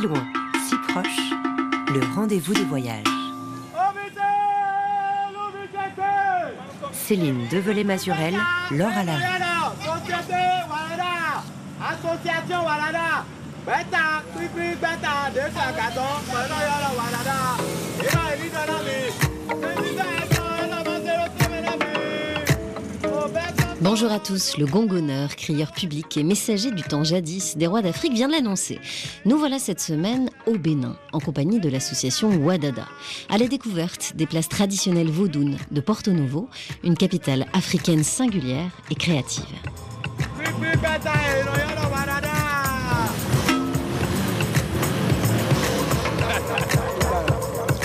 Si loin, si proche, le rendez-vous des voyages. Céline Develay-Mazurel, Laure Alary. Bonjour à tous, le gongonneur, crieur public et messager du temps jadis des rois d'Afrique vient de l'annoncer. Nous voilà cette semaine au Bénin, en compagnie de l'association Ouadada, à la découverte des places traditionnelles vaudounes de Porto Novo, une capitale africaine singulière et créative.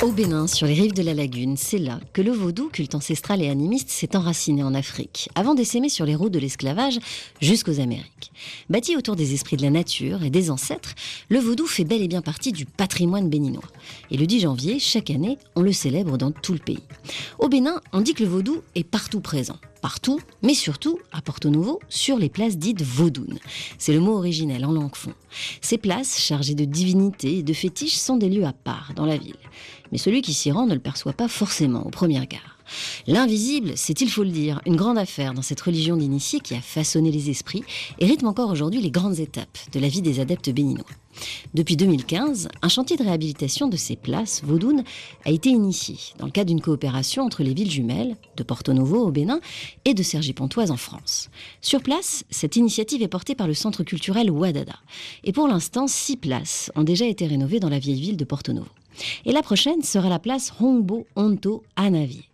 Au Bénin, sur les rives de la lagune, c'est là que le vaudou, culte ancestral et animiste, s'est enraciné en Afrique, avant d'essaimer sur les routes de l'esclavage jusqu'aux Amériques. Bâti autour des esprits de la nature et des ancêtres, le vaudou fait bel et bien partie du patrimoine béninois. Et le 10 janvier, chaque année, on le célèbre dans tout le pays. Au Bénin, on dit que le vaudou est partout présent partout, mais surtout à Porto Novo, sur les places dites vaudounes. C'est le mot originel en langue fond. Ces places, chargées de divinités et de fétiches, sont des lieux à part dans la ville. Mais celui qui s'y rend ne le perçoit pas forcément au premier regard. L'invisible, c'est, il faut le dire, une grande affaire dans cette religion d'initiés qui a façonné les esprits et rythme encore aujourd'hui les grandes étapes de la vie des adeptes béninois. Depuis 2015, un chantier de réhabilitation de ces places vaudounes a été initié dans le cadre d'une coopération entre les villes jumelles de Porto Novo au Bénin et de Cergy-Pontoise en France. Sur place, cette initiative est portée par le centre culturel Ouadada. Et pour l'instant, six places ont déjà été rénovées dans la vieille ville de Porto Novo. Et la prochaine sera la place Hongbo Onto à Navier.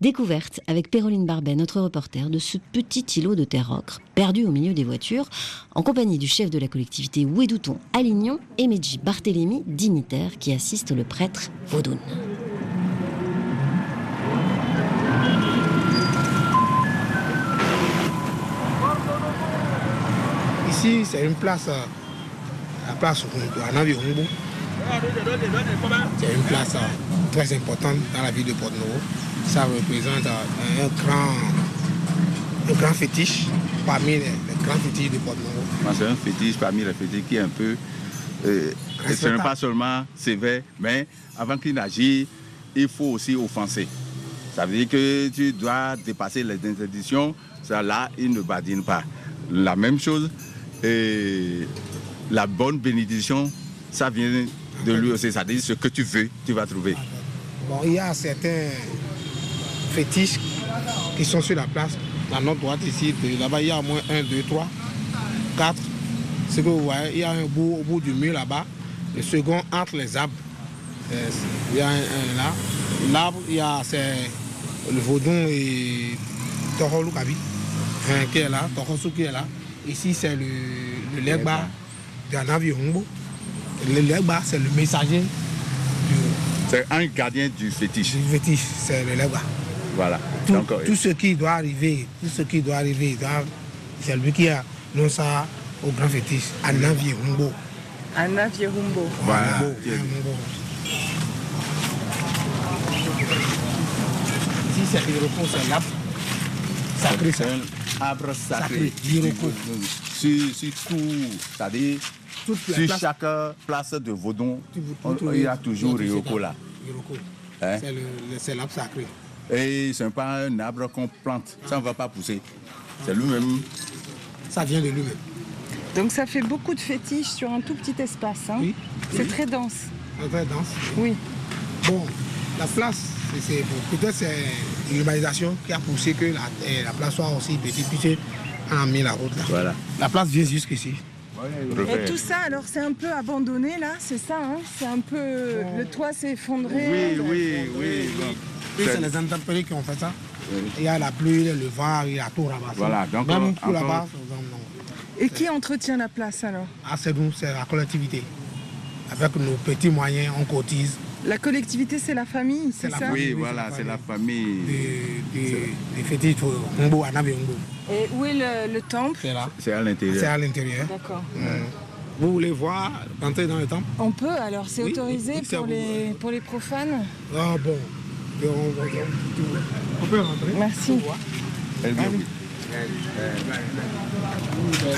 Découverte avec Péroline Barbet, notre reporter, de ce petit îlot de terre ocre perdu au milieu des voitures, en compagnie du chef de la collectivité Ouédouton à Lignon et Medji Barthélémy, dignitaire qui assiste le prêtre Vaudoun. Ici, c'est une place, euh, la place. C'est une place euh, très importante dans la ville de Porto. Ça représente euh, un grand, un grand fétiche parmi les, les grands fétiches de Porto Novo. Moi, C'est un fétiche parmi les fétiches qui est un peu. euh, ce n'est pas seulement sévère, mais avant qu'il n'agisse, il faut aussi offenser. Ça veut dire que tu dois dépasser les interdictions. Ça, là, il ne badine pas. La même chose, et la bonne bénédiction, ça vient de lui aussi. C'est-à-dire ce que tu veux, tu vas trouver. Bon, il y a certains fétiches qui sont sur la place. À notre droite ici, là-bas, il y a au moins un, deux, trois, quatre. Ce que vous voyez, il y a un bout, au bout du mur là-bas. Le second entre les arbres. Euh, Il y a un, un là. L'arbre, il y a c'est le vaudon et Toro Lukabi hein, qui est là, Torosu qui est là. Ici, c'est le, le legba de Humbo. Le legba, c'est le messager du, C'est un gardien du fétiche. du fétiche, c'est le legba. Voilà. Tout, Donc, euh, tout ce qui doit arriver, tout ce qui doit arriver, c'est lui qui a non ça au grand fétiche, Anavi Humbo. Anna Vierumbo. Voilà. Humbo. Ici, c'est Iroko, c'est l'arbre sacré. c'est ça. un arbre sacré. Sacré, Iroko. Sur, sur tout, c'est-à-dire Toute sur place- chaque place de Vaudon, il y a toujours Ryoko là. Hein? C'est l'arbre sacré. Et ce n'est pas un arbre qu'on plante, ça ne va pas pousser. C'est lui-même. Ça vient de lui-même. Donc ça fait beaucoup de fétiches sur un tout petit espace. hein. Oui. C'est Oui. très dense. Vrai danse. Oui. Bon, la place, c'est- bon, peut-être c'est l'urbanisation qui a poussé que la, eh, la place soit aussi petite, puisque on a mis la route là. Voilà. La place vient jusqu'ici. Et tout ça, alors c'est un peu abandonné là, c'est ça hein C'est un peu. Le toit s'est effondré. Oui, oui, oui. Puis c'est les intempéries qui ont fait ça. Oui. Il y a la pluie, le vent, il y a tout ramassé. Voilà, donc, Même euh, encore- là-bas. Et qui entretient la place alors? Ah, c'est nous, c'est la collectivité. Avec nos petits moyens, on cotise La collectivité, c'est la famille, c'est C'est ça Oui, oui, voilà, c'est c'est la famille. des, fétiches Humbo. Et où est le, le temple C'est là. C'est à C'est l'intérieur. à l'intérieur. D'accord. Vous voulez voir, rentrer dans le temple? On peut alors, c'est Oui, autorisé oui, c'est pour, les, pour les profanes? Ah bon. On, peut rentrer? Merci.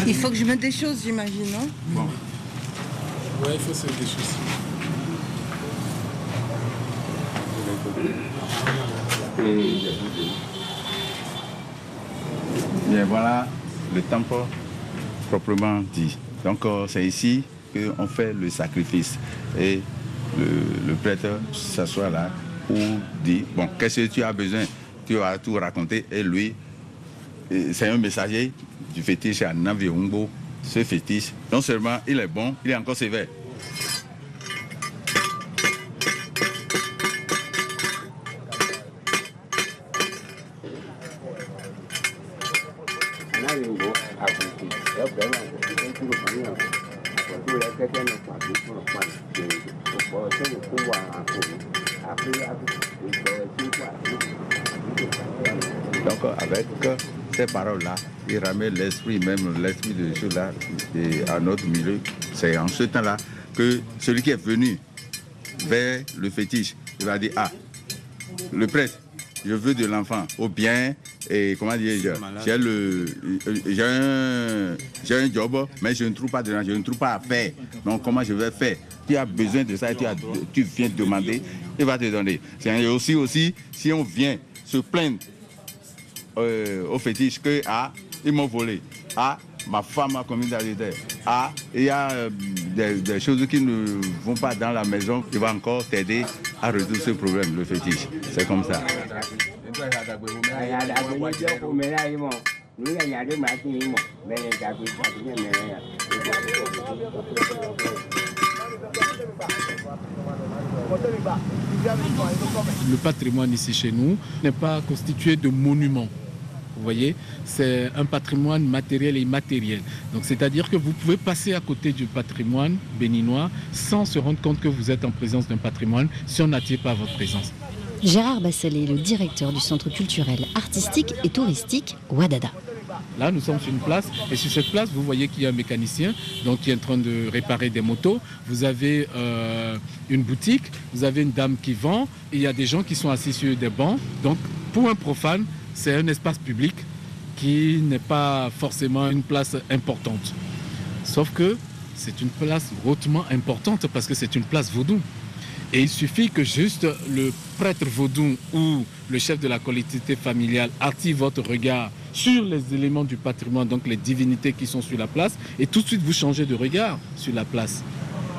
Il faut que je mette des choses, j'imagine, non? Bon. Ouais, il faut se déchausser. Voilà le temple proprement dit. Donc euh, c'est ici qu'on fait le sacrifice. Et le, prêtre s'assoit là pour dire, bon, qu'est-ce que tu as besoin? Tu vas tout raconter. Et lui, c'est un messager du fétiche à Naviumbo. Ce fétiche, non seulement il est bon, il est encore sévère. Donc avec ces ramène l'esprit, même l'esprit de ceux-là à notre milieu. C'est en ce temps-là que celui qui est venu vers le fétiche, il va dire, ah, le prêtre, je veux de l'enfant, ou bien, et comment dire, j'ai le, j'ai un, j'ai un job, mais je ne trouve pas de je ne trouve pas à faire. Donc comment je vais faire? Tu as besoin de ça, et tu, as, tu viens demander, il va te donner. C'est aussi, aussi, si on vient se plaindre euh, au fétiche que ah, ils m'ont volé. Ah, ma femme a commis d'adultère. Ah, il y a euh, des, des, choses qui ne vont pas dans la maison, qui va encore t'aider à résoudre ce problème, le fétiche. C'est comme ça. Le patrimoine ici chez nous n'est pas constitué de monuments. Vous voyez, c'est un patrimoine matériel et immatériel. Donc, c'est-à-dire que vous pouvez passer à côté du patrimoine béninois sans se rendre compte que vous êtes en présence d'un patrimoine si on n'attire pas votre présence. Gérard Basselet, le directeur du centre culturel, artistique et touristique Wadada. Là, nous sommes sur une place et sur cette place, vous voyez qu'il y a un mécanicien donc, qui est en train de réparer des motos. Vous avez euh, une boutique, vous avez une dame qui vend, et il y a des gens qui sont assis sur des bancs. Donc, pour un profane, c'est un espace public qui n'est pas forcément une place importante. Sauf que c'est une place hautement importante parce que c'est une place vaudou. Et il suffit que juste le prêtre vaudou ou le chef de la collectivité familiale attire votre regard sur les éléments du patrimoine, donc les divinités qui sont sur la place, et tout de suite vous changez de regard sur la place.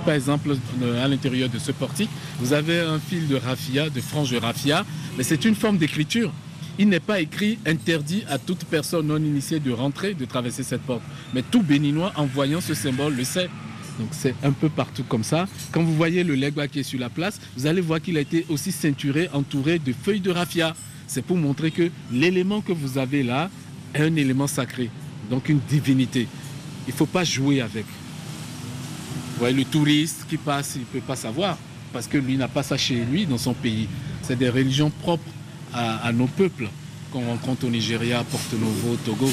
Par exemple, à l'intérieur de ce portique, vous avez un fil de raffia, de frange de raffia, mais c'est une forme d'écriture il n'est pas écrit interdit à toute personne non initiée de rentrer, de traverser cette porte. Mais tout béninois, en voyant ce symbole, le sait. Donc c'est un peu partout comme ça. Quand vous voyez le legba qui est sur la place, vous allez voir qu'il a été aussi ceinturé, entouré de feuilles de raffia. C'est pour montrer que l'élément que vous avez là est un élément sacré, donc une divinité. Il ne faut pas jouer avec. Vous le touriste qui passe, il ne peut pas savoir, parce que lui n'a pas ça chez lui, dans son pays. C'est des religions propres à, à, nos peuples qu'on rencontre au Nigeria, Porto Novo, Togo.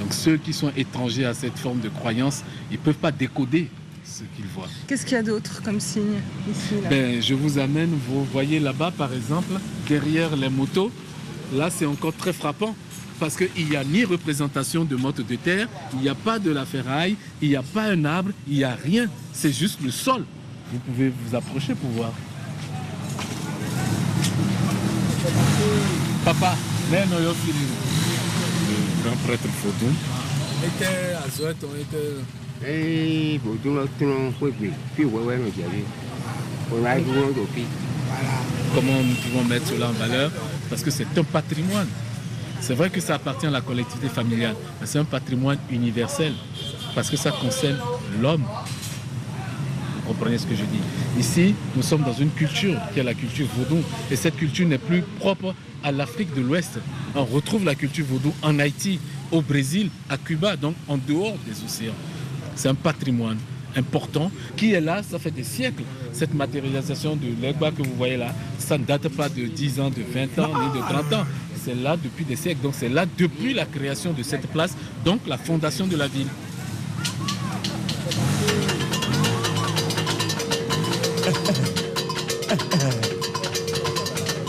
Donc ceux qui sont étrangers à cette forme de croyance, ils ne peuvent pas décoder ce qu'ils voient. Qu'est-ce qu'il y a d'autre comme signe ici là? Ben, Je vous amène, vous voyez là-bas par exemple, derrière les motos, là c'est encore très frappant parce qu'il n'y a ni représentation de motte de terre, il n'y a pas de la ferraille, il n'y a pas un arbre, il n'y a rien, c'est juste le sol. Vous pouvez vous approcher pour voir. Papa, neno yo fili le grand prêtre Fodou. Était à Zoët, on était. Eh, Fodou, là, tout le monde peut puis, puis, ouais, ouais, mais j'avais. On a eu tout le Comment nous pouvons mettre cela en valeur? Parce que c'est un patrimoine. C'est vrai que ça appartient à la collectivité familiale, mais c'est un patrimoine universel. Parce que ça concerne l'homme. Comprenez ce que je dis Ici, nous sommes dans une culture qui est la culture vaudou. Et cette culture n'est plus propre à l'Afrique de l'Ouest. On retrouve la culture vaudou en Haïti, au Brésil, à Cuba, donc en dehors des océans. C'est un patrimoine important qui est là, ça fait des siècles. Cette matérialisation de l'Egba que vous voyez là, ça ne date pas de 10 ans, de 20 ans, ni de 30 ans. C'est là depuis des siècles. Donc c'est là depuis la création de cette place, donc la fondation de la ville.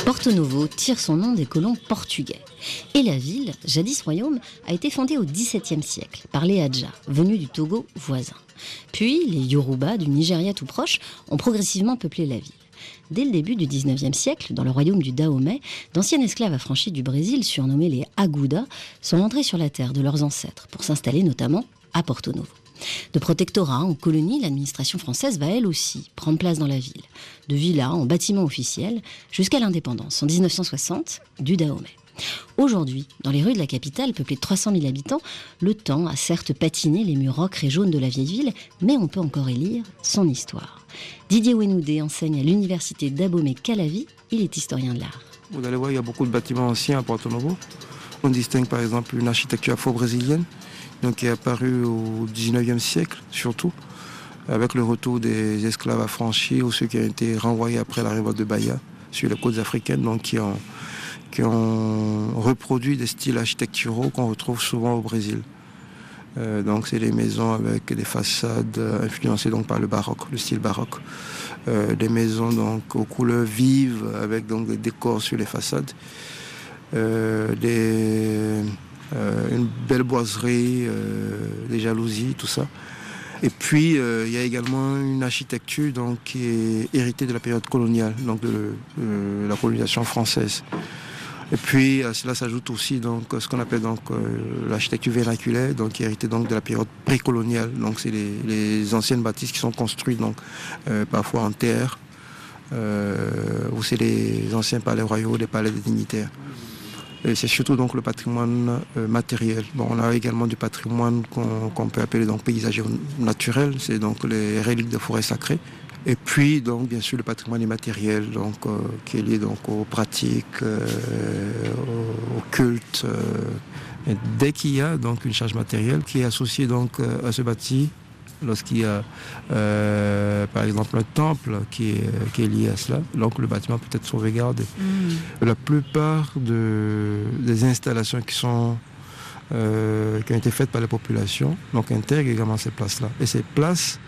Porto Novo tire son nom des colons portugais. Et la ville, jadis royaume, a été fondée au XVIIe siècle par les Hadjas, venus du Togo voisin. Puis les Yoruba du Nigeria tout proche ont progressivement peuplé la ville. Dès le début du XIXe siècle, dans le royaume du Dahomey, d'anciens esclaves affranchis du Brésil, surnommés les Aguda, sont entrés sur la terre de leurs ancêtres pour s'installer notamment à Porto Novo. De protectorat en colonie, l'administration française va elle aussi prendre place dans la ville, de villas en bâtiments officiels jusqu'à l'indépendance en 1960 du Dahomey. Aujourd'hui, dans les rues de la capitale, peuplée de 300 000 habitants, le temps a certes patiné les murs ocre et jaunes de la vieille ville, mais on peut encore y lire son histoire. Didier Wenoudé enseigne à l'université d'Abomey-Calavi, il est historien de l'art. Vous allez voir, il y a beaucoup de bâtiments anciens à Porto Novo. On distingue par exemple une architecture afro-brésilienne, donc qui est apparue au 19e siècle surtout, avec le retour des esclaves affranchis ou ceux qui ont été renvoyés après la révolte de Bahia sur les côtes africaines, donc qui ont qui ont reproduit des styles architecturaux qu'on retrouve souvent au Brésil. Euh, donc c'est des maisons avec des façades influencées donc par le baroque, le style baroque. Euh, des maisons donc aux couleurs vives avec donc des décors sur les façades. Euh, des, une belle boiserie, des jalousies, tout ça. Et puis il y a également une architecture donc, qui est héritée de la période coloniale, donc de la colonisation française. Et puis à cela s'ajoute aussi donc ce qu'on appelle donc euh, l'architecture vernaculaire, donc qui est héritée donc de la période précoloniale. Donc c'est les, anciennes bâtisses qui sont construites donc euh, parfois en terre, euh, ou c'est les anciens palais royaux, des palais des dignitaires. Et c'est surtout donc le patrimoine matériel. Bon, on a également du patrimoine qu'on peut appeler donc paysager naturel, c'est donc les reliques de forêts sacrées. Et puis, donc, bien sûr, le patrimoine immatériel, euh, qui est lié aux pratiques, euh, au, culte. Euh. dès qu'il y a donc, une charge matérielle qui est associée à ce bâti, lorsqu'il y a, par exemple, un temple qui est, qui est lié à cela, donc le bâtiment peut être sauvegardé. Mm. La plupart de, des installations qui sont qui ont été faites par la population, donc intègrent également ces places-là. Et ces places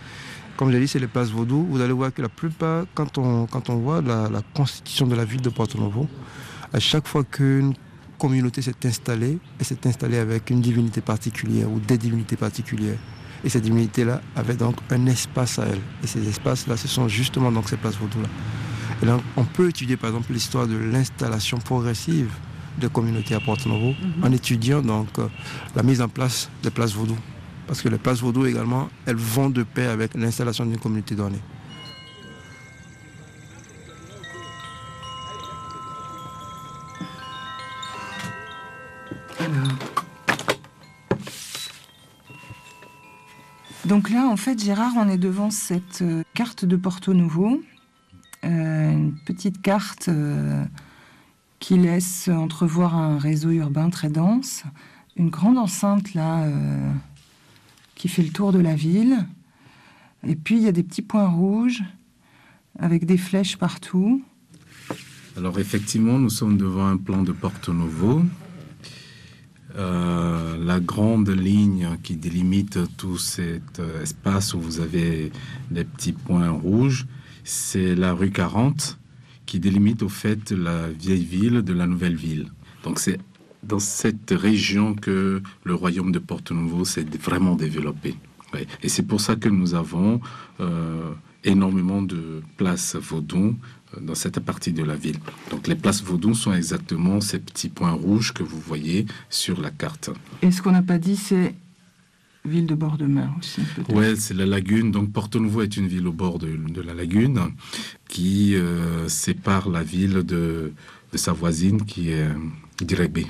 comme j'ai dit, c'est les places vaudou. Vous allez voir que la plupart, quand on, quand on voit la, constitution de la ville de Porto Novo, à chaque fois qu'une communauté s'est installée, elle s'est installée avec une divinité particulière ou des divinités particulières. Et ces divinités-là avaient donc un espace à elles. Et ces espaces-là, ce sont justement donc ces places vaudou-là. Et là, on peut étudier par exemple l'histoire de l'installation progressive de communautés à Porto Novo mhm. en étudiant donc euh, la mise en place des places vaudou. Parce que les places vaudou également, elles vont de pair avec l'installation d'une communauté donnée. Donc là, en fait, Gérard, on est devant cette euh, carte de Porto Novo, euh, une petite carte euh, qui laisse entrevoir un réseau urbain très dense, une grande enceinte là qui fait le tour de la ville. Et puis il y a des petits points rouges avec des flèches partout. Alors effectivement, nous sommes devant un plan de Porto Novo. Euh, la grande ligne qui délimite tout cet euh, espace où vous avez les petits points rouges, c'est la rue 40 qui délimite au fait la vieille ville de la nouvelle ville. Donc c'est dans cette région que le royaume de Porto Novo s'est vraiment développé. Et c'est pour ça que nous avons euh, énormément de places vaudou euh, dans cette partie de la ville. Donc les places vaudou sont exactement ces petits points rouges que vous voyez sur la carte. Et ce qu'on n'a pas dit, c'est ville de bord de mer aussi. Oui, c'est la lagune. Donc Porto Novo est une ville au bord de, la lagune qui euh, sépare la ville de, sa voisine qui est Dirébé.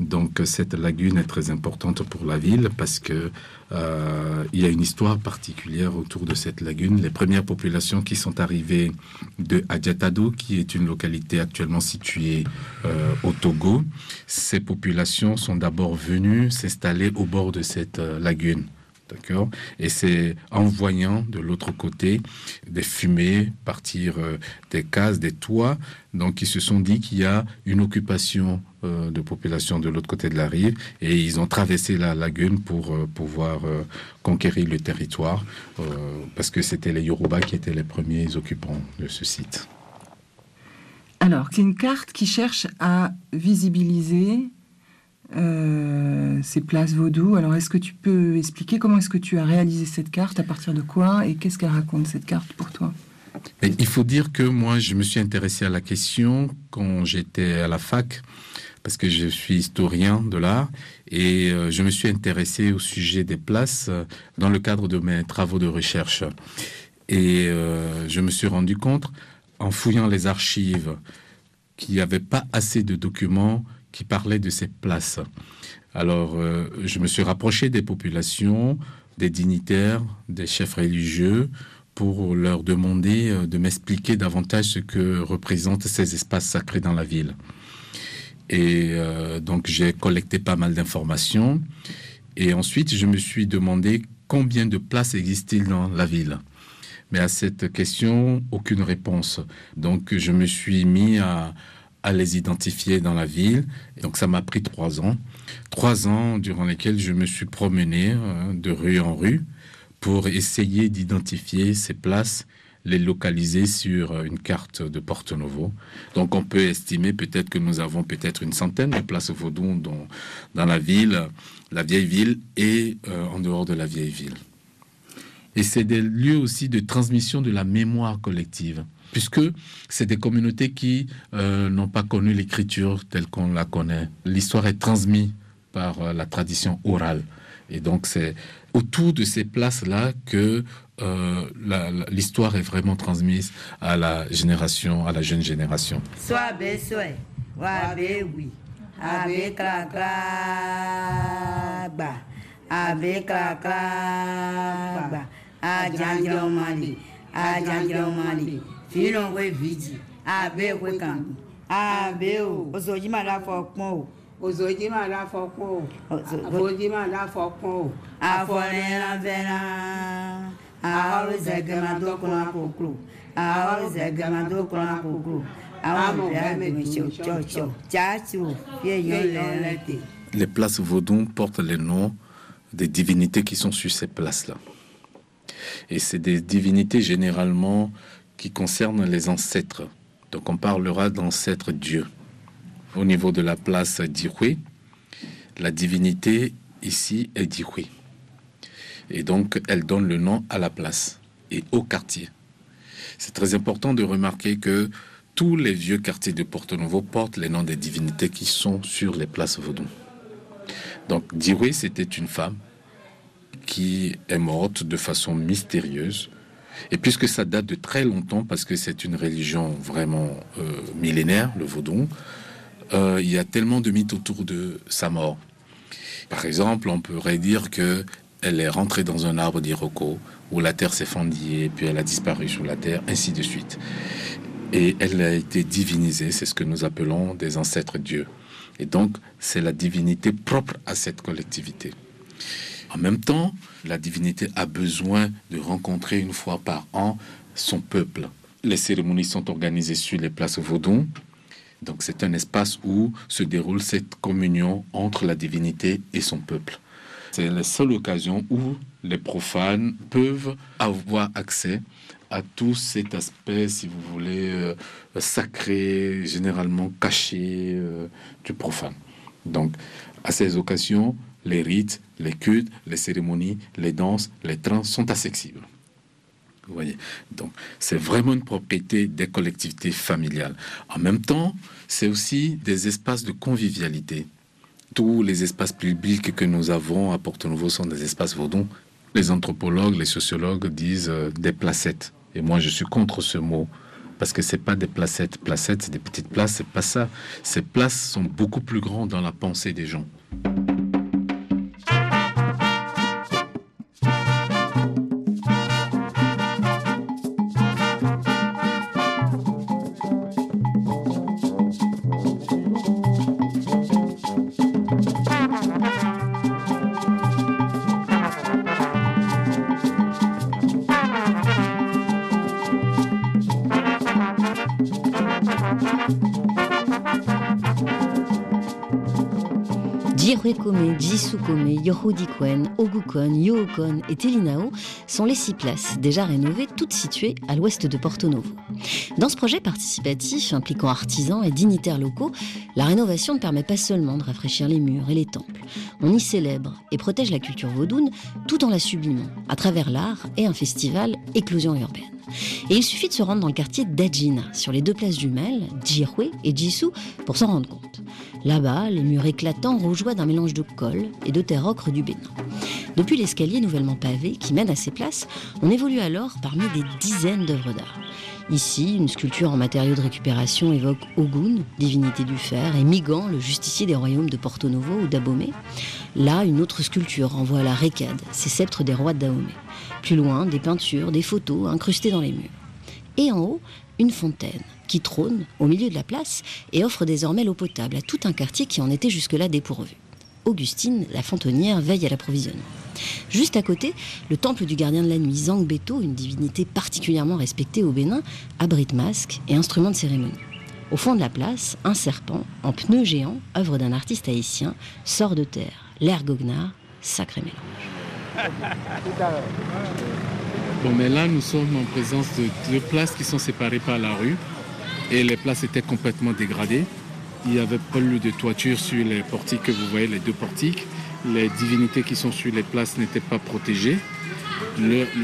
Donc cette lagune est très importante pour la ville parce que euh, il y a une histoire particulière autour de cette lagune. Les premières populations qui sont arrivées de Adjatado, qui est une localité actuellement située euh, au Togo, ces populations sont d'abord venues s'installer au bord de cette euh, lagune. D'accord. Et c'est en voyant de l'autre côté des fumées partir des cases, des toits, donc ils se sont dit qu'il y a une occupation euh, de population de l'autre côté de la rive. Et ils ont traversé la lagune pour euh, pouvoir euh, conquérir le territoire parce que c'était les Yoruba qui étaient les premiers occupants de ce site. Alors, c'est une carte qui cherche à visibiliser euh, ces places vaudou. Alors, est-ce que tu peux expliquer comment est-ce que tu as réalisé cette carte, à partir de quoi, et qu'est-ce qu'elle raconte cette carte pour toi? Il faut dire que moi, je me suis intéressé à la question quand j'étais à la fac, parce que je suis historien de l'art, et euh, je me suis intéressé au sujet des places euh, dans le cadre de mes travaux de recherche. Et je me suis rendu compte, en fouillant les archives, qu'il n'y avait pas assez de documents qui parlaient de ces places. Alors, je me suis rapproché des populations, des dignitaires, des chefs religieux, pour leur demander euh, de m'expliquer davantage ce que représentent ces espaces sacrés dans la ville. Et euh, donc j'ai collecté pas mal d'informations. Et ensuite, je me suis demandé combien de places existent-ils dans la ville. Mais à cette question, aucune réponse. Donc je me suis mis à, à les identifier dans la ville. Donc ça m'a pris trois ans. Trois ans durant lesquels je me suis promené euh, de rue en rue pour essayer d'identifier ces places, les localiser sur une carte de Porto Novo. Donc on peut estimer peut-être que nous avons peut-être une centaine de places vaudou dans, dans la ville, la vieille ville et euh, en dehors de la vieille ville. Et c'est des lieux aussi de transmission de la mémoire collective, puisque c'est des communautés qui euh, n'ont pas connu l'écriture telle qu'on la connaît. L'histoire est transmise par euh, la tradition orale. Et donc c'est autour de ces places-là que euh, l'histoire est vraiment transmise à la génération, à la jeune génération. Vidi, kambi, o, la o. fọpọ́n o. Fọpọ́n o. tó kún àkókò tó kún àkókò àwọn. Les places Vaudon portent les noms des divinités qui sont sur ces places-là. Et c'est des divinités généralement qui concernent les ancêtres. Donc on parlera d'ancêtres dieux au niveau de la place d'Irui. La divinité ici est d'Irui. Et donc, elle donne le nom à la place et au quartier. C'est très important de remarquer que tous les vieux quartiers de Porto Novo portent les noms des divinités qui sont sur les places vaudou. Donc, Dirui, c'était une femme qui est morte de façon mystérieuse. Et puisque ça date de très longtemps, parce que c'est une religion vraiment euh, millénaire, le vaudou, euh, il y a tellement de mythes autour de sa mort. Par exemple, on pourrait dire que elle est rentrée dans un arbre d'Iroko où la terre s'est fendillée, puis elle a disparu sous la terre, ainsi de suite. Et elle a été divinisée, c'est ce que nous appelons des ancêtres dieux. Et donc, c'est la divinité propre à cette collectivité. En même temps, la divinité a besoin de rencontrer une fois par an son peuple. Les cérémonies sont organisées sur les places vaudou, donc c'est un espace où se déroule cette communion entre la divinité et son peuple. C'est la seule occasion où les profanes peuvent avoir accès à tout cet aspect, si vous voulez, euh, sacré, généralement caché euh, du profane. Donc, à ces occasions, les rites, les cultes, les cérémonies, les danses, les trans sont accessibles. Vous voyez Donc, c'est vraiment une propriété des collectivités familiales. En même temps, c'est aussi des espaces de convivialité. Tous les espaces publics que nous avons à Porto-Nouveau sont des espaces vaudons. Les anthropologues, les sociologues disent euh, des placettes. Et moi, je suis contre ce mot parce que c'est pas des placettes. Placettes, c'est des petites places, c'est pas ça. Ces places sont beaucoup plus grandes dans la pensée des gens. Kome, Jisoo Kome, Yohodikwen, Ogukon, Yookon et Telinao sont les six places déjà rénovées, toutes situées à l'ouest de Porto Novo. Dans ce projet participatif impliquant artisans et dignitaires locaux, la rénovation ne permet pas seulement de rafraîchir les murs et les temples. On y célèbre et protège la culture vaudoune tout en la sublimant à travers l'art et un festival Éclosion urbaine. Et il suffit de se rendre dans le quartier d'Ajina, sur les deux places jumelles, Djihwe et Jisoo, pour s'en rendre compte. Là-bas, les murs éclatants rougeoient d'un mélange de colle et de terre ocre du Bénin. Depuis l'escalier nouvellement pavé qui mène à ces places, on évolue alors parmi des dizaines d'œuvres d'art. Ici, une sculpture en matériaux de récupération évoque Ogun, divinité du fer, et Migan, le justicier des royaumes de Porto Novo ou d'Abomey. Là, une autre sculpture renvoie à la récade, ces sceptres des rois de. Plus loin, des peintures, des photos incrustées dans les murs. Et en haut, une fontaine qui trône au milieu de la place et offre désormais l'eau potable à tout un quartier qui en était jusque-là dépourvu. Augustine, la fontonnière, veille à l'approvisionnement. Juste à côté, le temple du gardien de la nuit, Zangbeto, une divinité particulièrement respectée au Bénin, abrite masques et instruments de cérémonie. Au fond de la place, un serpent, en pneu géant, œuvre d'un artiste haïtien, sort de terre. L'air goguenard, sacré mélange. Bon, mais là, nous sommes en présence de deux places qui sont séparées par la rue. Et les places étaient complètement dégradées. Il n'y avait pas de toiture sur les portiques que vous voyez, les deux portiques. Les divinités qui sont sur les places n'étaient pas protégées.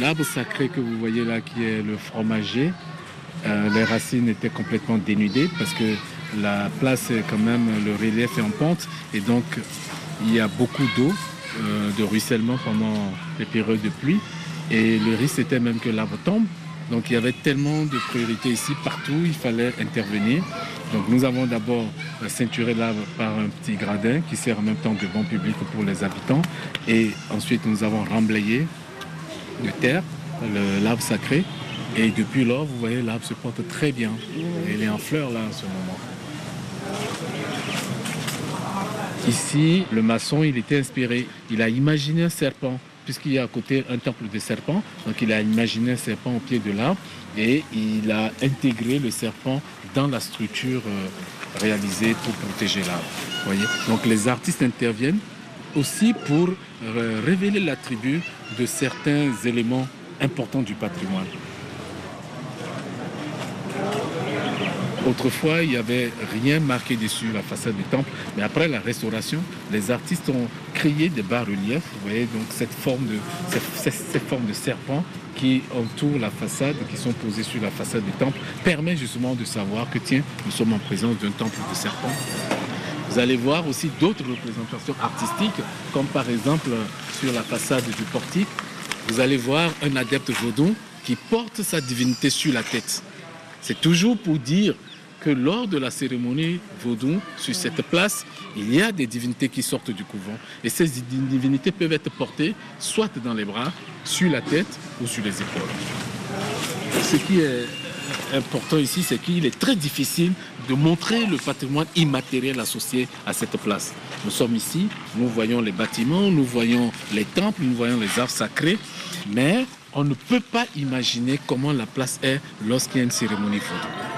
L'arbre sacré que vous voyez là, qui est le fromager, euh, les racines étaient complètement dénudées parce que la place est quand même, le relief est en pente et donc il y a beaucoup d'eau, euh, de ruissellement pendant les périodes de pluie. Et le risque était même que l'arbre tombe. Donc il y avait tellement de priorités ici, partout, il fallait intervenir. Donc nous avons d'abord ceinturé l'arbre par un petit gradin qui sert en même temps de banc public pour les habitants. Et ensuite nous avons remblayé de terre l'arbre sacré. Et depuis lors, vous voyez, l'arbre se porte très bien. Il est en fleurs là en ce moment. Ici, le maçon, il était inspiré. Il a imaginé un serpent puisqu'il y a à côté un temple de serpents. Donc il a imaginé un serpent au pied de l'arbre et il a intégré le serpent dans la structure euh, réalisée pour protéger l'arbre. Donc les artistes interviennent aussi pour euh, révéler l'attribut de certains éléments importants du patrimoine. Autrefois, il n'y avait rien marqué dessus la façade du temple, mais après la restauration, les artistes ont créé des bas-reliefs. Vous voyez donc cette forme de, serpent qui entoure la façade, qui sont posés sur la façade du temple, permet justement de savoir que tiens, nous sommes en présence d'un temple de serpent. Vous allez voir aussi d'autres représentations artistiques, comme par exemple sur la façade du portique, vous allez voir un adepte vaudon qui porte sa divinité sur la tête. C'est toujours pour dire lors de la cérémonie vaudou, sur cette place, il y a des divinités qui sortent du couvent. Et ces divinités peuvent être portées soit dans les bras, sur la tête ou sur les épaules. Ce qui est important ici, c'est qu'il est très difficile de montrer le patrimoine immatériel associé à cette place. Nous sommes ici, nous voyons les bâtiments, nous voyons les temples, nous voyons les arbres sacrés, mais on ne peut pas imaginer comment la place est lorsqu'il y a une cérémonie vaudou.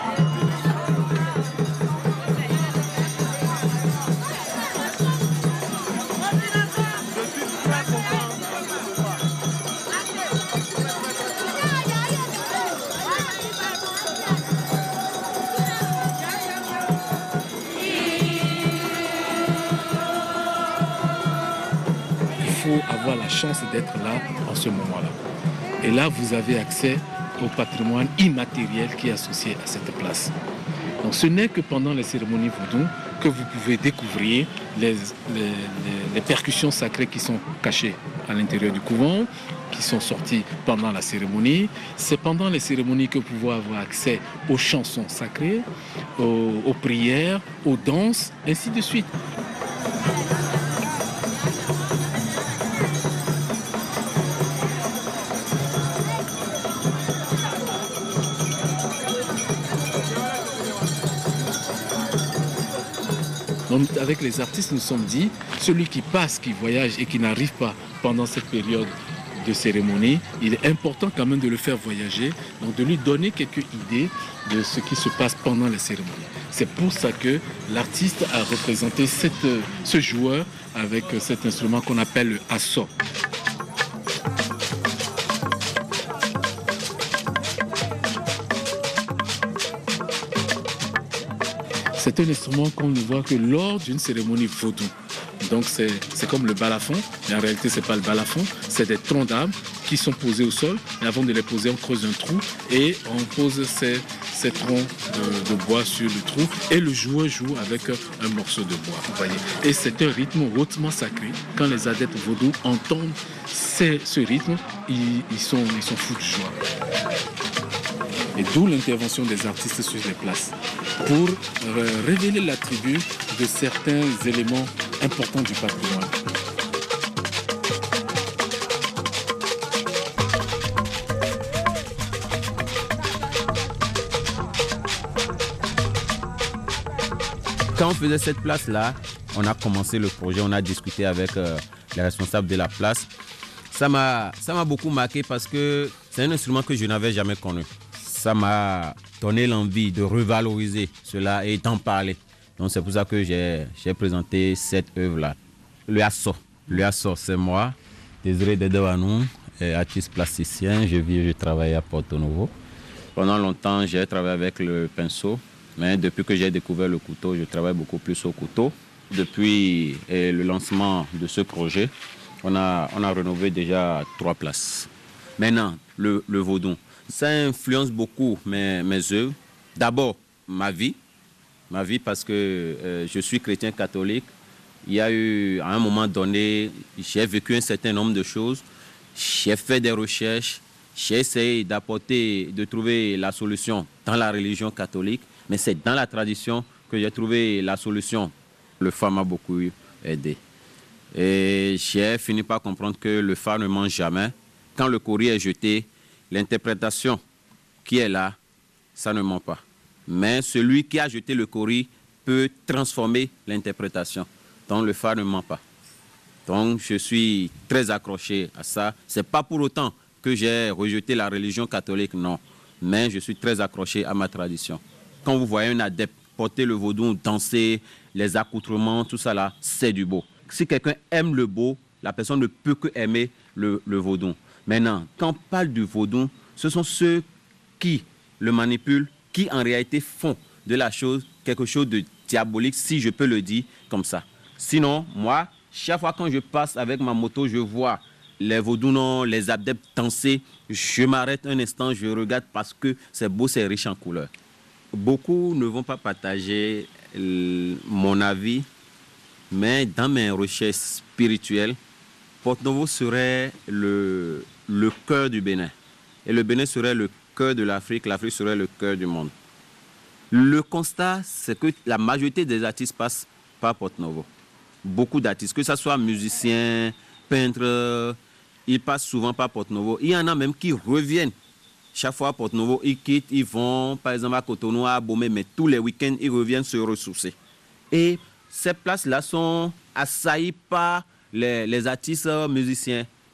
Chance d'être là en ce moment-là. Et là, vous avez accès au patrimoine immatériel qui est associé à cette place. Donc ce n'est que pendant les cérémonies vaudou que vous pouvez découvrir les, les, percussions sacrées qui sont cachées à l'intérieur du couvent, qui sont sorties pendant la cérémonie. C'est pendant les cérémonies que vous pouvez avoir accès aux chansons sacrées, aux prières, aux danses, ainsi de suite. Avec les artistes, nous sommes dit, celui qui passe, qui voyage et qui n'arrive pas pendant cette période de cérémonie, il est important quand même de le faire voyager, donc de lui donner quelques idées de ce qui se passe pendant les cérémonies. C'est pour ça que l'artiste a représenté ce joueur avec cet instrument qu'on appelle le asso. C'est un instrument qu'on ne voit que lors d'une cérémonie vaudou. Donc c'est comme le balafon, mais en réalité c'est pas le balafon, c'est des troncs d'arbres qui sont posés au sol. Et avant de les poser, on creuse un trou et on pose ces, ces troncs de, bois sur le trou et le joueur joue avec un morceau de bois. Et c'est un rythme hautement sacré. Quand les adeptes vaudous entendent ce rythme, ils, ils, sont, ils sont fous de joie. Et d'où l'intervention des artistes sur les places pour révéler l'attribut de certains éléments importants du patrimoine. Quand on faisait cette place-là, on a commencé le projet, on a discuté avec euh, les responsables de la place. Ça m'a beaucoup marqué parce que c'est un instrument que je n'avais jamais connu. Ça m'a donné l'envie de revaloriser cela et d'en parler. Donc c'est pour ça que j'ai présenté cette œuvre-là. Le Asso. Le Asso, c'est moi, Désiré Dedewanou, artiste plasticien. Je vis et je travaille à Porto Novo. Pendant longtemps, j'ai travaillé avec le pinceau, mais depuis que j'ai découvert le couteau, je travaille beaucoup plus au couteau. Depuis le lancement de ce projet, on a, on a déjà trois places. Maintenant, le, le vaudon ça influence beaucoup mes, mes œuvres. D'abord, ma vie. Ma vie parce que euh, je suis chrétien catholique. Il y a eu, à un moment donné, j'ai vécu un certain nombre de choses. J'ai fait des recherches. J'ai essayé d'apporter, de trouver la solution dans la religion catholique. Mais c'est dans la tradition que j'ai trouvé la solution. Le phare m'a beaucoup aidé. Et j'ai fini par comprendre que le phare ne mange jamais. Quand le courrier est jeté, l'interprétation qui est là, ça ne ment pas. Mais celui qui a jeté le courrier peut transformer l'interprétation. Donc le phare ne ment pas. Donc je suis très accroché à ça. Ce n'est pas pour autant que j'ai rejeté la religion catholique, non. Mais je suis très accroché à ma tradition. Quand vous voyez un adepte porter le vaudou, danser, les accoutrements, tout ça là, c'est du beau. Si quelqu'un aime le beau, la personne ne peut que aimer le, le vaudou. Maintenant, quand on parle du vaudou, ce sont ceux qui le manipulent, qui en réalité font de la chose quelque chose de diabolique, si je peux le dire comme ça. Sinon, moi, chaque fois quand je passe avec ma moto, je vois les vaudous, les adeptes danser, je m'arrête un instant, je regarde parce que c'est beau, c'est riche en couleurs. Beaucoup ne vont pas partager mon avis, mais dans mes recherches spirituelles, Porte Novo serait le, le cœur du Bénin. Et le Bénin serait le cœur de l'Afrique, l'Afrique serait le cœur du monde. Le constat, c'est que la majorité des artistes passent par Porte Novo. Beaucoup d'artistes, que ce soit musiciens, peintres, ils passent souvent par Porte Novo. Il y en a même qui reviennent chaque fois à Porte Novo, ils quittent, ils vont par exemple à Cotonou, à Abomey, mais tous les week-ends, ils reviennent se ressourcer. Et ces places-là sont assaillies par les, les artistes musiciens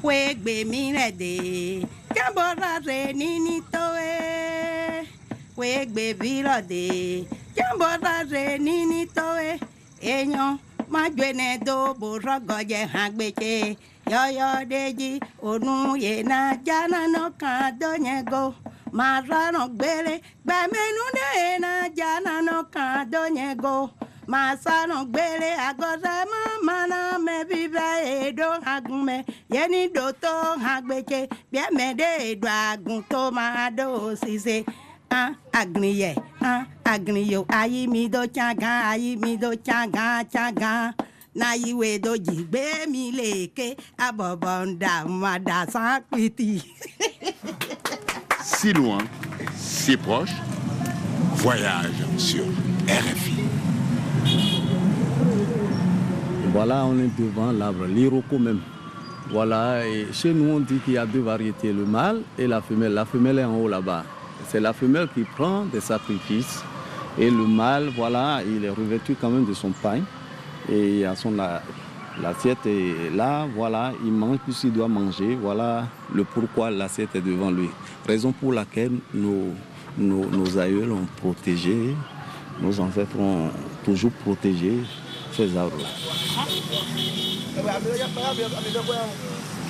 fue gbemire de. Jambora re nini toe fue gbebiro de. Jambora re nini toe eyan magbene do borogoje hangbeje yọyọdeji onuye na janana kan donyego mararan gbere gbẹmẹnu de na janana kan go. Masano gbére agọsẹ mamana mẹbi bẹ edo agunmẹ yẹni do tó agbètsẹ biẹmẹdẹ edo agun tó máa do sise hàn agninyẹ hàn agninyẹ ayi mi do tsagan ayi mi do tsagan tsagan n'ayiwe do jigbe mi leke abọbọ nda mada san piti. si loin, si proche, voyage sur RFI. Voilà, on est devant l'arbre, l'iroko même. Voilà, et chez nous on dit qu'il y a deux variétés, le mâle et la femelle. La femelle est en haut là-bas. C'est la femelle qui prend des sacrifices et le mâle, voilà, il est revêtu quand même de son pain et a son l'assiette est là, voilà, il mange puisqu'il doit manger, voilà le pourquoi l'assiette est devant lui. Raison pour laquelle nos, nos, nos aïeuls ont protégé, nos ancêtres ont toujours protégé ces arbres-là.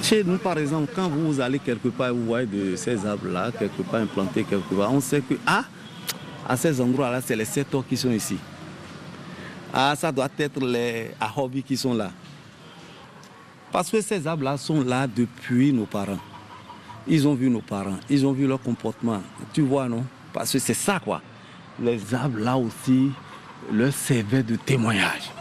Chez nous, par exemple, quand vous allez quelque part, vous voyez de ces arbres-là, quelque part implantés quelque part, on sait que ah, à ces endroits-là, c'est les sept qui sont ici. Ah, ça doit être les ahobis qui sont là. Parce que ces arbres-là sont là depuis nos parents. Ils ont vu nos parents, ils ont vu leur comportement. Tu vois, non? Parce que c'est ça, quoi. Les arbres, là aussi, leur servaient de témoignage.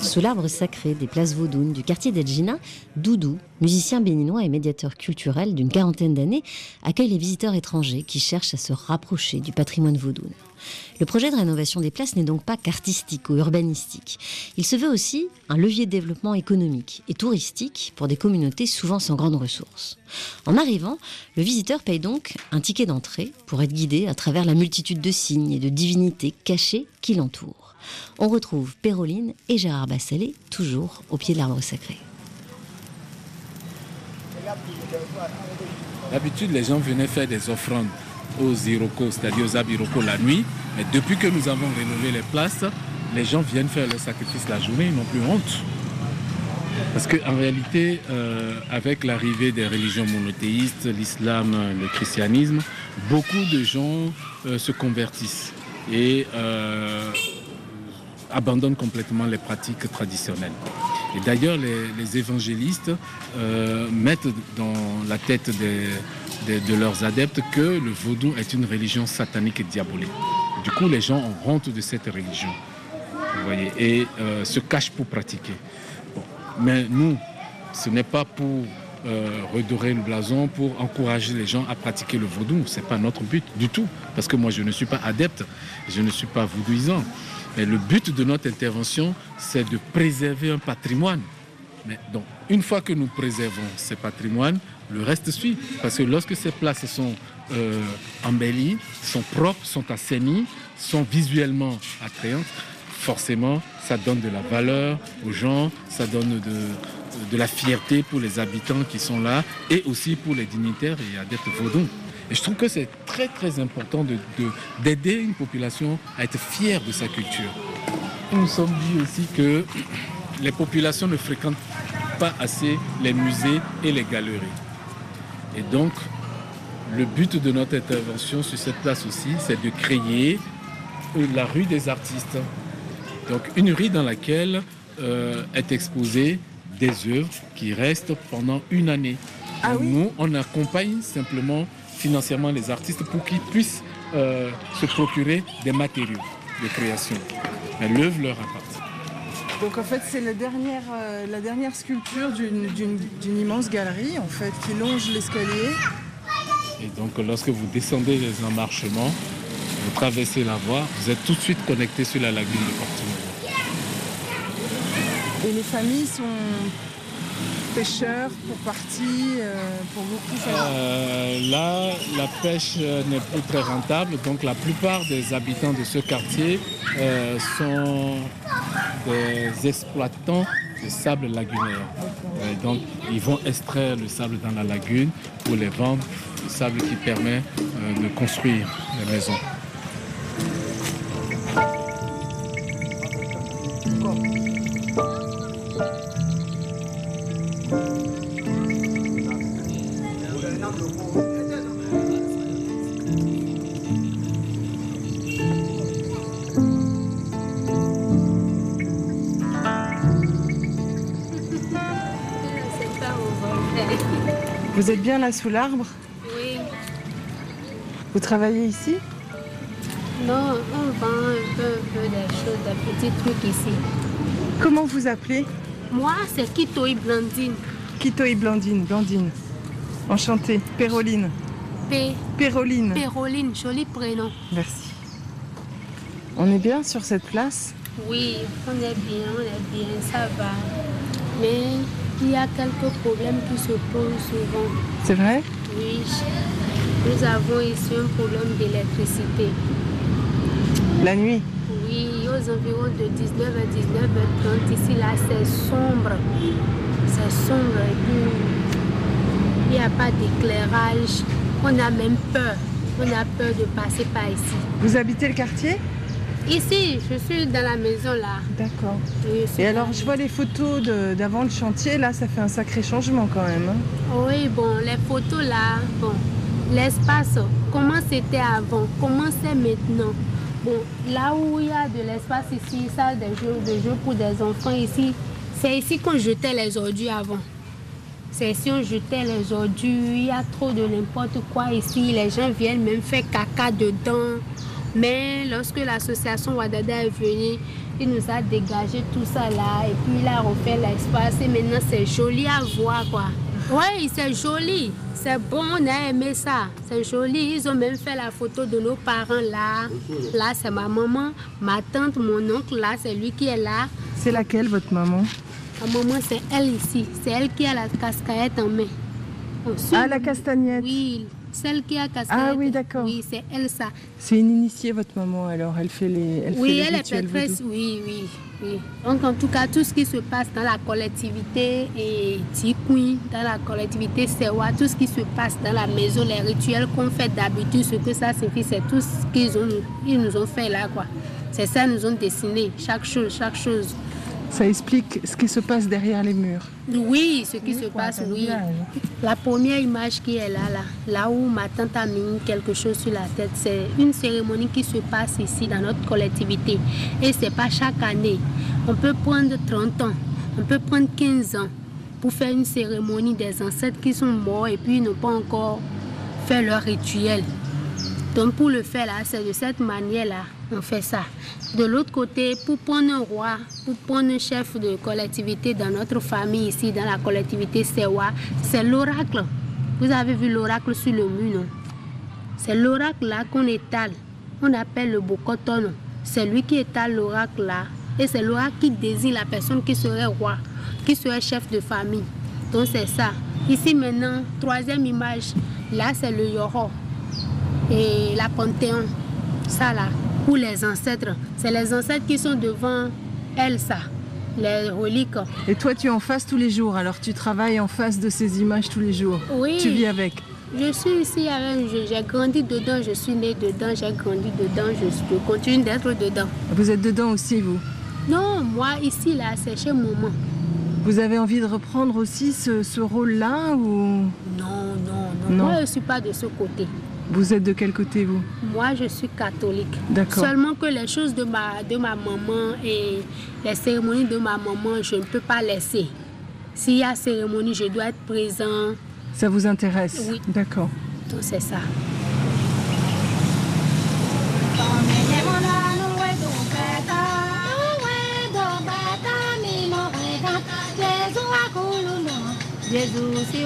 Sous l'arbre sacré des places Vaudounes du quartier d'Edgina, Doudou, musicien béninois et médiateur culturel d'une quarantaine d'années, accueille les visiteurs étrangers qui cherchent à se rapprocher du patrimoine vaudoune. Le projet de rénovation des places n'est donc pas qu'artistique ou urbanistique. Il se veut aussi un levier de développement économique et touristique pour des communautés souvent sans grandes ressources. En arrivant, le visiteur paye donc un ticket d'entrée pour être guidé à travers la multitude de signes et de divinités cachées qui l'entourent. On retrouve Péroline et Gérard Bassalet toujours au pied de l'arbre sacré. D'habitude, les gens venaient faire des offrandes aux Iroko, c'est-à-dire aux Abiroko la nuit. Mais depuis que nous avons rénové les places, les gens viennent faire le sacrifice la journée, ils n'ont plus honte. Parce qu'en réalité, euh, avec l'arrivée des religions monothéistes, l'islam, le christianisme, beaucoup de gens euh, se convertissent et euh, abandonnent complètement les pratiques traditionnelles. Et d'ailleurs, les, évangélistes mettent dans la tête de, leurs adeptes que le vaudou est une religion satanique et diabolique. Du coup, les gens ont honte de cette religion, voyez, et se cachent pour pratiquer. Mais nous, ce n'est pas pour euh, redorer le blason, pour encourager les gens à pratiquer le vaudou. Ce n'est pas notre but du tout. Parce que moi, je ne suis pas adepte, je ne suis pas vaudouisant. Mais le but de notre intervention, c'est de préserver un patrimoine. Mais donc, une fois que nous préservons ce patrimoine, le reste suit. Parce que lorsque ces places sont euh, embellies, sont propres, sont assainies, sont visuellement attrayantes, forcément, ça donne de la valeur aux gens, ça donne de, la fierté pour les habitants qui sont là et aussi pour les dignitaires et adeptes vaudons. Et je trouve que c'est très très important d'aider une population à être fière de sa culture. nous sommes dit aussi que les populations ne fréquentent pas assez les musées et les galeries. Et donc, le but de notre intervention sur cette place aussi, c'est de créer la rue des artistes. Donc une rue dans laquelle euh, est exposée des œuvres qui restent pendant une année. Ah nous, on accompagne simplement financièrement les artistes pour qu'ils puissent euh, se procurer des matériaux de création. Mais l'œuvre leur appartient. Donc en fait, c'est la dernière, euh, la dernière sculpture d'une immense galerie en fait qui longe l'escalier. Et donc lorsque vous descendez les emmarchements, vous traversez la voie, vous êtes tout de suite connecté sur la lagune de Porto Et les familles sont pêcheurs pour partie, euh, pour beaucoup euh, Là, la pêche euh, n'est plus très rentable, donc la plupart des habitants de ce quartier sont des exploitants de sable lagunaire. donc, ils vont extraire le sable dans la lagune pour les vendre, le sable qui permet de construire les maisons. Là sous l'arbre Oui. Vous travaillez ici Non, on vend un peu, un peu des choses, des petits trucs ici. Comment vous appelez Moi, c'est Kitoi Blandine. Kitoi Blandine, Blandine. Enchantée. Péroline. P. Péroline. Péroline, joli prénom. Merci. On est bien sur cette place Oui, on est bien, on est bien, ça va. Mais il y a quelques problèmes qui se posent souvent. C'est vrai? Oui, nous avons ici un problème d'électricité. La nuit? Oui, aux environs de 19 à 19 h 30 ici, là, c'est sombre. C'est sombre et puis il n'y a pas d'éclairage. On a même peur. On a peur de passer par ici. Vous habitez le quartier? Ici, je suis dans la maison là. D'accord. Et alors, je vois les photos d'avant le chantier, là, ça fait un sacré changement quand même. hein. Oui, bon, les photos là, bon, l'espace, comment c'était avant, comment c'est maintenant? Bon, là où il y a de l'espace ici, ça, des jeux, des jeux pour des enfants ici, c'est ici qu'on jetait les ordures avant. C'est ici on jetait les ordures, il y a trop de n'importe quoi ici, les gens viennent même faire caca dedans. Mais lorsque l'association Wadada est venue, il nous a dégagé tout ça là et puis il a refait l'espace et maintenant c'est joli à voir quoi. Oui, c'est joli, c'est bon, on a aimé ça, c'est joli. Ils ont même fait la photo de nos parents là. Là c'est ma maman, ma tante, mon oncle là, c'est lui qui est là. C'est laquelle, votre maman? Ma maman c'est elle ici, c'est elle qui a la casquette en main. Ah, la castagnette Oui, celle qui a casquette. Ah oui, d'accord. Oui, c'est elle ça. C'est une initiée, votre maman, alors elle fait les, elle fait oui, les elle est prêtresse, oui, oui, oui. Donc en tout cas, tout ce qui se passe dans la collectivité et Tikouin, dans la collectivité Sewa, tout ce qui se passe dans la maison, les rituels qu'on fait d'habitude, ce que ça signifie, c'est tout ce qu'ils ont, ils nous ont fait là, quoi. C'est ça, ils nous ont dessiné, chaque chose, chaque chose. Ça explique ce qui se passe derrière les murs. Oui, ce qui se passe, oui. La première image qui est là, là, là où ma tante a mis quelque chose sur la tête, c'est une cérémonie qui se passe ici dans notre collectivité. Et c'est pas chaque année. On peut prendre 30 ans, on peut prendre 15 ans pour faire une cérémonie des ancêtres qui sont morts et puis n'ont pas encore fait leur rituel. Donc pour le faire là, c'est de cette manière-là, on fait ça. De l'autre côté, pour prendre un roi, pour prendre un chef de collectivité dans notre famille ici, dans la collectivité Sewa, c'est l'oracle. Vous avez vu l'oracle sur le mur, non? C'est l'oracle là qu'on étale. On appelle le bokoton. C'est lui qui étale l'oracle là. Et c'est l'oracle qui désigne la personne qui serait roi, qui serait chef de famille. Donc c'est ça. Ici maintenant, troisième image, là c'est le Yoro et la Panthéon. Ça là, pour les ancêtres. C'est les ancêtres qui sont devant elle, ça. Les reliques. Et toi, tu es en face tous les jours, alors tu travailles en face de ces images tous les jours. Oui. Tu vis avec. Je suis ici, avec, j'ai grandi dedans, je suis née dedans, j'ai grandi dedans, je, je continue d'être dedans. Vous êtes dedans aussi, vous Non, moi ici, là, c'est chez maman. Vous avez envie de reprendre aussi ce, ce rôle-là ou Non, non, non, Non. Moi, je ne suis pas de ce côté. Vous êtes de quel côté, vous Moi, je suis catholique. D'accord. Seulement que les choses de ma, de ma maman et les cérémonies de ma maman, je ne peux pas laisser. S'il y a cérémonie, je dois être présent. Ça vous intéresse Oui. D'accord. Donc, c'est ça. Jésus si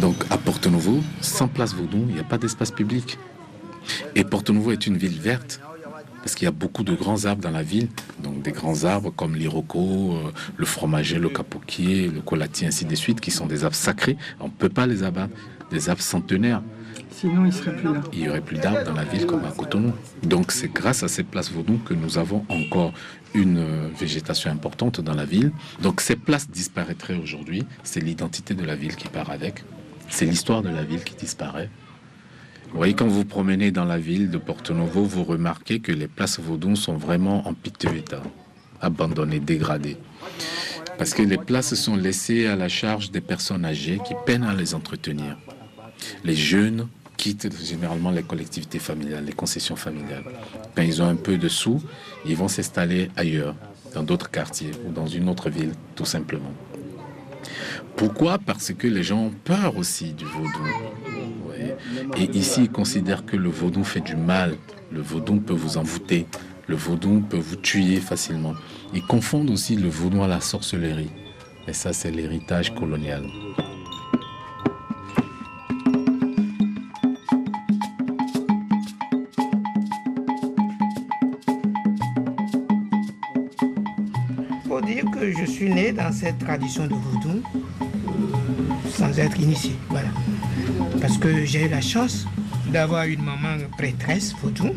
Donc à Porto Novo, sans place Vaudon, il n'y a pas d'espace public. Et Porto Novo est une ville verte parce qu'il y a beaucoup de grands arbres dans la ville. Donc des grands arbres comme l'iroko, euh, le fromager, le capoquier, le colatier, ainsi de suite, qui sont des arbres sacrés. On ne peut pas les abattre. Des arbres centenaires. Sinon, il serait plus là. Il n'y aurait plus d'arbres dans la ville comme à Cotonou. Donc c'est grâce à ces places Vaudon que nous avons encore une euh, végétation importante dans la ville. Donc ces places disparaîtraient aujourd'hui. C'est l'identité de la ville qui part avec. C'est l'histoire de la ville qui disparaît. Vous voyez, quand vous promenez dans la ville de Porto Novo, vous remarquez que les places Vaudon sont vraiment en piteux état, abandonnées, dégradées. Parce que les places sont laissées à la charge des personnes âgées qui peinent à les entretenir. Les jeunes quittent généralement les collectivités familiales, les concessions familiales. Quand ils ont un peu de sous, ils vont s'installer ailleurs. dans d'autres quartiers ou dans une autre ville, tout simplement. Pourquoi? Parce que les gens ont peur aussi du vaudou. Et ici, ils considèrent que le vaudou fait du mal. Le vaudou peut vous envoûter. Le vaudou peut vous tuer facilement. Ils confondent aussi le vaudou à la sorcellerie. Et ça, c'est l'héritage colonial. faut dire que je suis né dans cette tradition de vaudou sans être initié. Voilà. Parce que j'ai eu la chance d'avoir une maman prêtresse vaudou.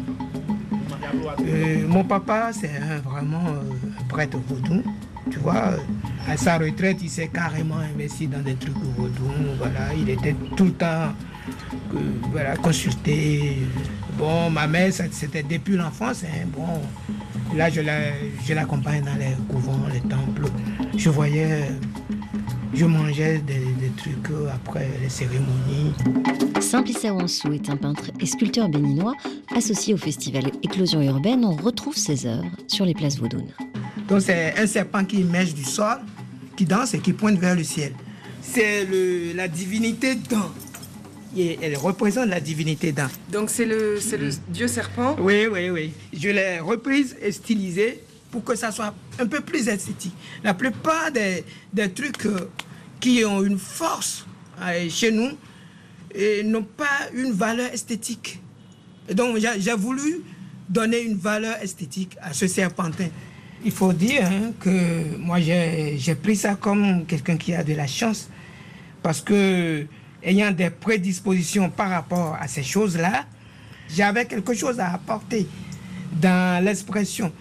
Euh, mon papa, c'est vraiment euh, un prêtre vaudou. Tu vois, à sa retraite, il s'est carrément investi dans des trucs vaudou. Voilà, il était tout le temps euh, voilà, consulté. Bon, ma mère, c'était depuis l'enfance. hein. Bon, là, je la- je l'accompagne dans les couvents, les temples. Je voyais, je mangeais des, après les cérémonies. Simplice Awansou est un peintre et sculpteur béninois associé au festival Éclosion urbaine. On retrouve ses œuvres sur les places vaudounes. Donc c'est un serpent qui émerge du sol, qui danse et qui pointe vers le ciel. C'est la divinité Dan. Et elle représente la divinité Dan. Donc c'est le, dieu serpent? Oui, oui, oui. Je l'ai reprise et stylisée pour que ça soit un peu plus esthétique. La plupart des, des trucs euh, qui ont une force chez nous n'ont pas une valeur esthétique. Donc j'ai voulu donner une valeur esthétique à ce serpentin. Il faut dire hein, que moi j'ai pris ça comme quelqu'un qui a de la chance parce que ayant des prédispositions par rapport à ces choses-là, j'avais quelque chose à apporter dans l'expression.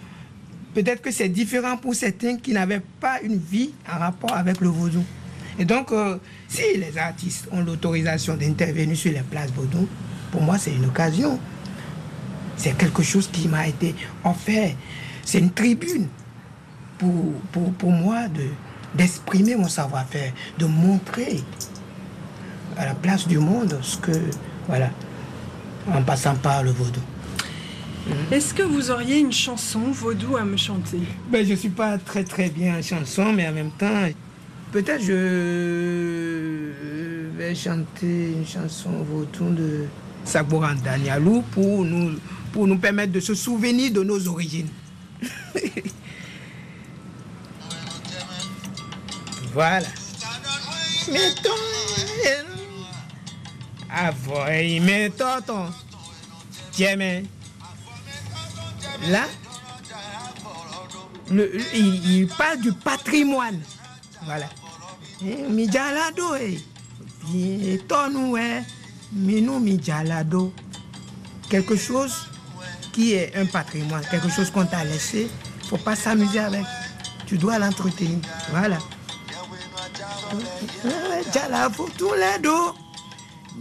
Peut-être que c'est différent pour certains qui n'avaient pas une vie en rapport avec le vaudou. Et donc, euh, si les artistes ont l'autorisation d'intervenir sur les places vaudou, pour moi, c'est une occasion. C'est quelque chose qui m'a été offert. C'est une tribune pour, pour, pour moi de, d'exprimer mon savoir-faire, de montrer à la place du monde ce que, voilà, en passant par le vaudou. Est-ce que vous auriez une chanson vaudou à me chanter? Ben, je ne suis pas très très bien en chanson, mais en même temps, peut-être je vais chanter une chanson vaudou de Saboran Danialou pour nous, pour nous permettre de se souvenir de nos origines. voilà. Mettons. Avoy, mettons. Tiens, mais. Là, le- il, il parle du patrimoine. Voilà. Mijalado, eh. Bien, tonu, eh. Minou Mijalado. Quelque chose qui est un patrimoine, quelque chose qu'on t'a laissé, faut pas s'amuser avec. Tu dois l'entretenir. Voilà. Jala, faut tout les dos.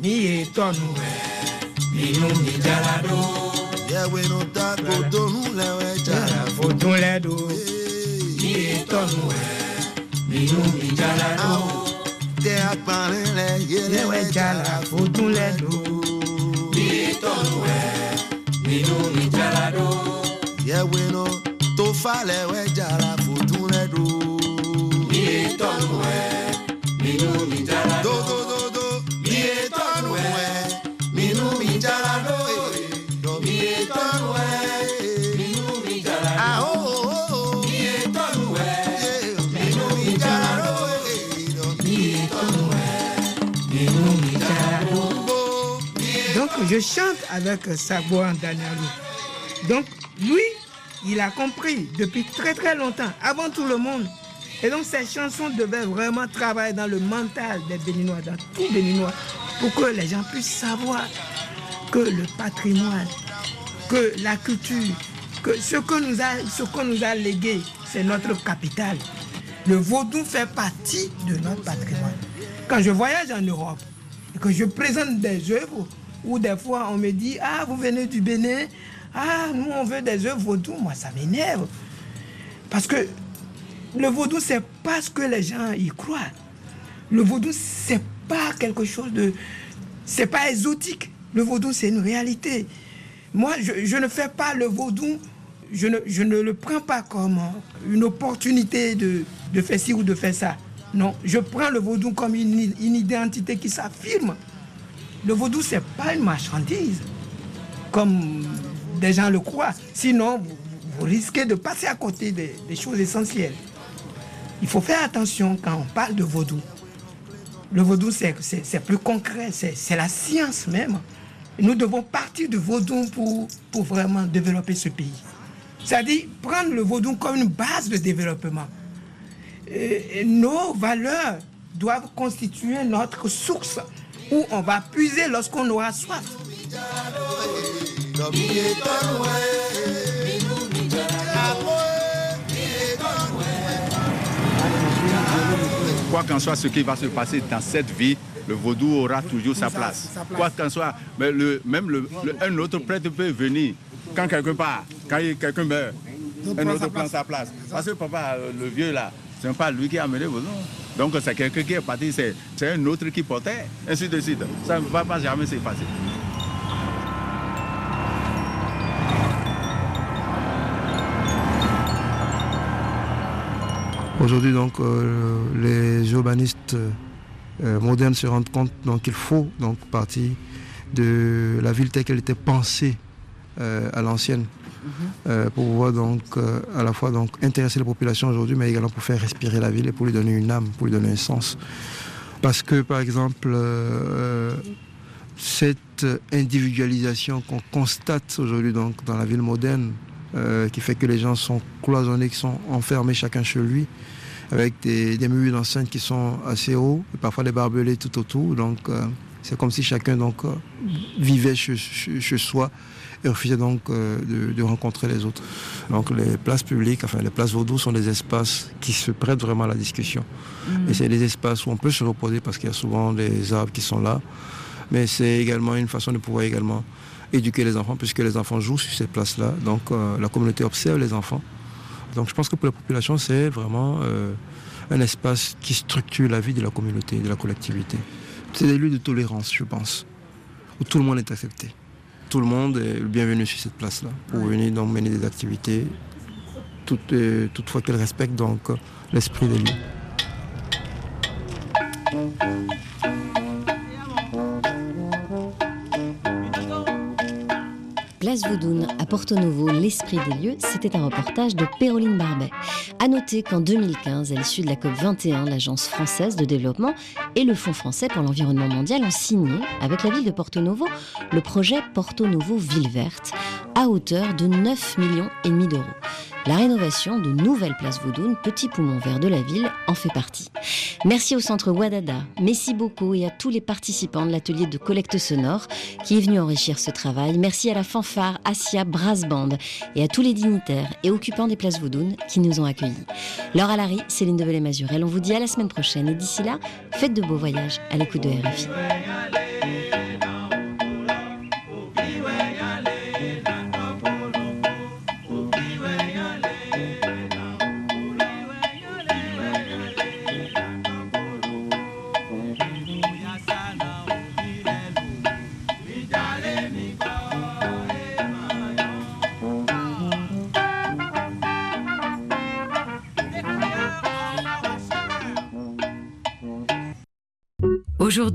Mi tonu, eh. Minou Mijalado. Yẹ̀wé no ta kò tóhun lẹ́wẹ̀ jàrá fòtún lẹ́dọ̀. inú mi jara lọ. tẹ agbọ̀nrín rẹ yẹlẹwẹ jara fojú lẹ́nu. bí tọ́nu rẹ inú mi jara lọ. yẹwé náà je chante avec Sabo Danielou. Donc lui, il a compris depuis très très longtemps, avant tout le monde. Et donc ces chansons devaient vraiment travailler dans le mental des Béninois, dans tout Béninois, pour que les gens puissent savoir que le patrimoine, que la culture, que ce que nous a, ce qu'on nous a légué, c'est notre capital. Le vaudou fait partie de notre patrimoine. Quand je voyage en Europe et que je présente des œuvres, où des fois on me dit Ah, vous venez du Bénin, ah, nous on veut des œuvres vaudou, moi ça m'énerve. Parce que le vaudou, c'est pas ce que les gens y croient. Le vaudou, c'est pas quelque chose de. C'est pas exotique. Le vaudou, c'est une réalité. Moi, je, ne fais pas le vaudou je ne, le prends pas comme une opportunité de, de faire ci ou de faire ça. Non, je prends le vaudou comme une identité qui s'affirme. Le vaudou, ce n'est pas une marchandise, comme des gens le croient. Sinon, vous, risquez de passer à côté des, choses essentielles. Il faut faire attention quand on parle de vaudou. Le vaudou, c'est plus concret, c'est la science même. Nous devons partir du vaudou pour, pour vraiment développer ce pays. C'est-à-dire prendre le vaudou comme une base de développement. Nos valeurs doivent constituer notre source où on va puiser lorsqu'on aura soif. Quoi qu'en soit ce qui va se passer dans cette vie, le vaudou aura toujours sa place. Quoi qu'en soit, mais le, même le, le- un autre prêtre peut venir quand quelqu'un part, quand quelqu'un meurt, un autre prend sa place. Parce que papa, le vieux là, c'est pas lui qui a amené vaudou. Donc c'est quelqu'un qui est parti, c'est un autre qui portait, ainsi de suite. Ça ne va pas jamais s'effacer. Aujourd'hui, donc, euh, les urbanistes euh, modernes se rendent compte qu'il faut donc partir de la ville telle qu'elle était pensée euh, à l'ancienne euh, pour pouvoir donc euh, à la fois donc intéresser les populations aujourd'hui, mais également pour faire respirer la ville et pour lui donner une âme, pour lui donner un sens. Parce que par exemple, euh, cette individualisation qu'on constate aujourd'hui donc dans la ville moderne, qui fait que les gens sont cloisonnés, qui sont enfermés chacun chez lui, avec des, des murs d'enceinte qui sont assez hauts, et parfois des barbelés tout autour. Donc c'est comme si chacun donc vivait chez soi et refusait donc euh, de, de rencontrer les autres. Donc les places publiques, enfin les places vaudou sont des espaces qui se prêtent vraiment à la discussion. Mhm. Et c'est des espaces où on peut se reposer parce qu'il y a souvent des arbres qui sont là. Mais c'est également une façon de pouvoir également éduquer les enfants, puisque les enfants jouent sur ces places-là. Donc euh, la communauté observe les enfants. Donc je pense que pour la population, c'est vraiment euh, un espace qui structure la vie de la communauté, de la collectivité. C'est des lieux de tolérance, je pense, où tout le monde est accepté. Tout le monde est le bienvenu sur cette place-là pour venir donc mener des activités, tout, euh, toutefois qu'elle respecte donc euh, l'esprit des lieux. Place Vaudoune à Porto Novo, l'esprit des lieux, c'était un reportage de Péroline Barbet. À noter qu'en 2015, à l'issue de la COP 21, l'Agence française de développement et le Fonds français pour l'environnement mondial ont signé, avec la ville de Porto Novo, le projet Porto Novo Ville Verte, à hauteur de 9 millions et demi d'euros. La rénovation de nouvelles places Vaudoune, petit poumon vert de la ville, en fait partie. Merci au centre Wadada, merci beaucoup et à tous les participants de l'atelier de collecte sonore qui est venu enrichir ce travail. Merci à la fanfare Asia Brass Band et à tous les dignitaires et occupants des places Vaudoune qui nous ont accueillis. Laure Alary, Céline Develay-Mazurel, on vous dit à la semaine prochaine et d'ici là, faites de beaux voyages à l'écoute de RFI. Aujourd'hui,